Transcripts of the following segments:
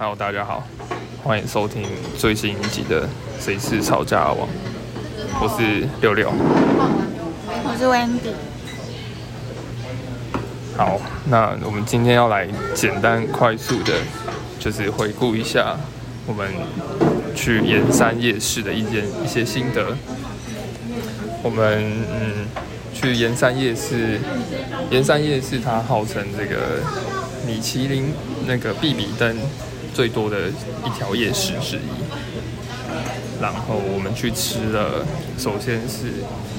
Hello，大家好，欢迎收听最新一集的《谁是吵架王》，我是六六。我是 Wendy。好，那我们今天要来简单快速的，就是回顾一下我们去盐山夜市的一件一些心得。我们嗯去盐山夜市，盐山夜市它号称这个米其林那个必比登最多的一条夜市之一。然后我们去吃了，首先是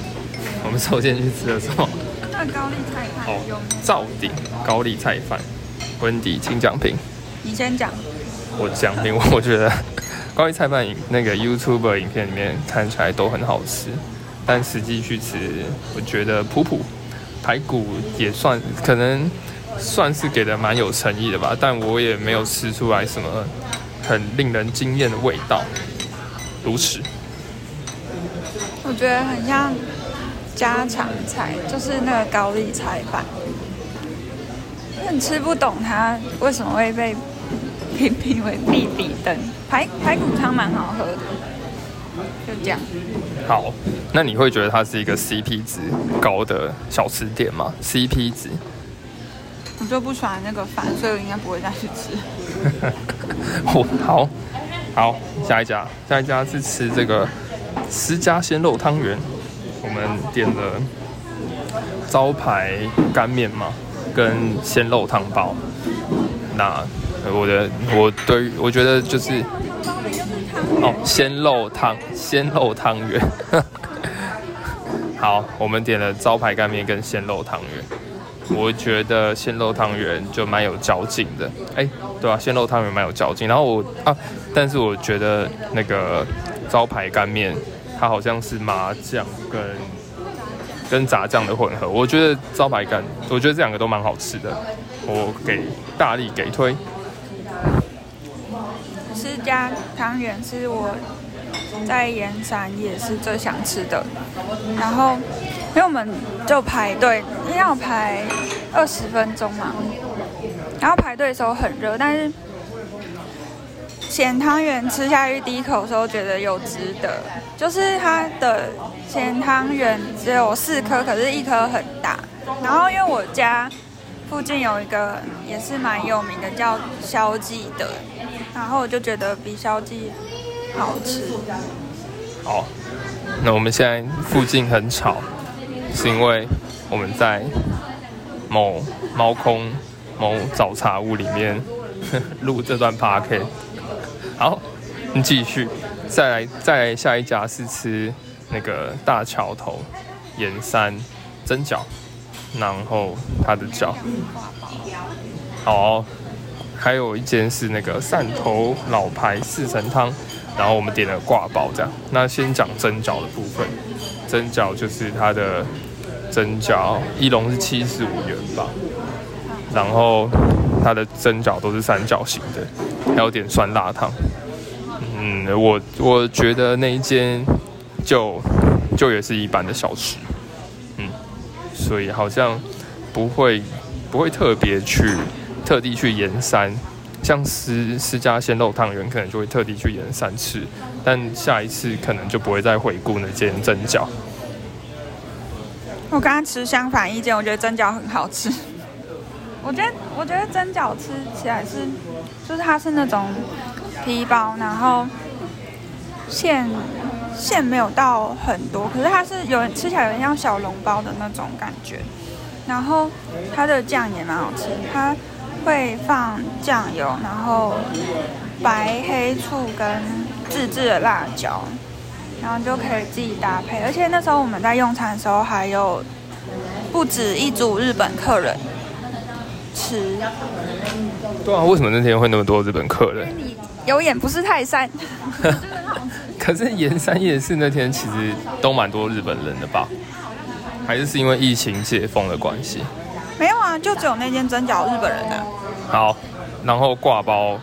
我们首先去吃了什么？那高丽菜饭有哦名，灶顶高丽菜饭，温迪请讲评。你先讲。我讲评，我觉得 高丽菜饭影那个 YouTuber 影片里面看起来都很好吃，但实际去吃，我觉得普普排骨也算可能算是给的蛮有诚意的吧，但我也没有吃出来什么很令人惊艳的味道。如此，我觉得很像家常菜，就是那个高丽菜饭。很吃不懂它为什么会被评评为必比登。排排骨汤蛮好喝的，就这样。好，那你会觉得它是一个 CP 值高的小吃店吗？CP 值？我就不喜欢那个饭，所以我应该不会再去吃。我，好，好，下一家，下一家是吃这个私家鲜肉汤圆，我们点了招牌干面嘛，跟鲜肉汤包。那我的我对我觉得就是哦，鲜肉汤鲜肉汤圆。好，我们点了招牌干面跟鲜肉汤圆。我觉得鲜肉汤圆就蛮有嚼劲的，哎、对啊，鲜肉汤圆蛮有嚼劲。然后我啊，但是我觉得那个招牌干面，它好像是麻酱跟跟炸酱的混合。我觉得招牌干，我觉得这两个都蛮好吃的，我给大力给推。私家汤圆是我在盐山也是最想吃的，然后因为我们就排队，要排二十分钟嘛，然后排队的时候很热，但是咸汤圆吃下去第一口的时候觉得有值得，就是它的咸汤圆只有四颗，可是一颗很大，然后因为我家附近有一个也是蛮有名的叫肖记的，然后我就觉得比肖记好吃。好，那我们现在附近很吵，是因为我们在某猫空某早茶屋里面 录这段 p a r k 好，你继续，再来再来下一家是吃那个大桥头盐山蒸饺，然后它的饺，好，还有一间是那个汕头老牌四神汤。然后我们点了挂包这样。那先讲蒸饺的部分，蒸饺就是它的蒸饺一笼是七十五元吧，然后它的蒸饺都是三角形的，还有点酸辣汤。嗯，我我觉得那一间就就也是一般的小吃，嗯，所以好像不会不会特别去特地去盐山。像私私家鲜肉汤圆，可能就会特地去盐山吃，但下一次可能就不会再回顾那间蒸饺。我跟他持相反意见，我觉得蒸饺很好吃。我觉得我觉得蒸饺吃起来是，就是它是那种皮包，然后馅馅没有到很多，可是它是有吃起来有点像小笼包的那种感觉。然后它的酱也蛮好吃，它会放酱油，然后白黑醋跟自制的辣椒，然后就可以自己搭配。而且那时候我们在用餐的时候，还有不止一组日本客人吃。对啊，为什么那天会那么多日本客人？你有眼不识泰山，可是盐山夜市那天其实都蛮多日本人的吧？还是是因为疫情解封的关系？没有啊，就只有那间蒸饺日本人的。好，然后挂包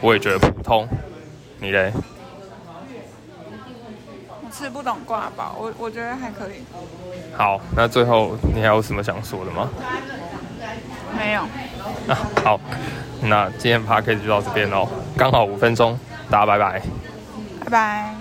我也觉得普通，你嘞？我吃不懂挂包，我我觉得还可以。好，那最后你还有什么想说的吗？没有。啊，好，那今天 p a r k 就到这边喽，刚好五分钟，大家拜拜。拜拜。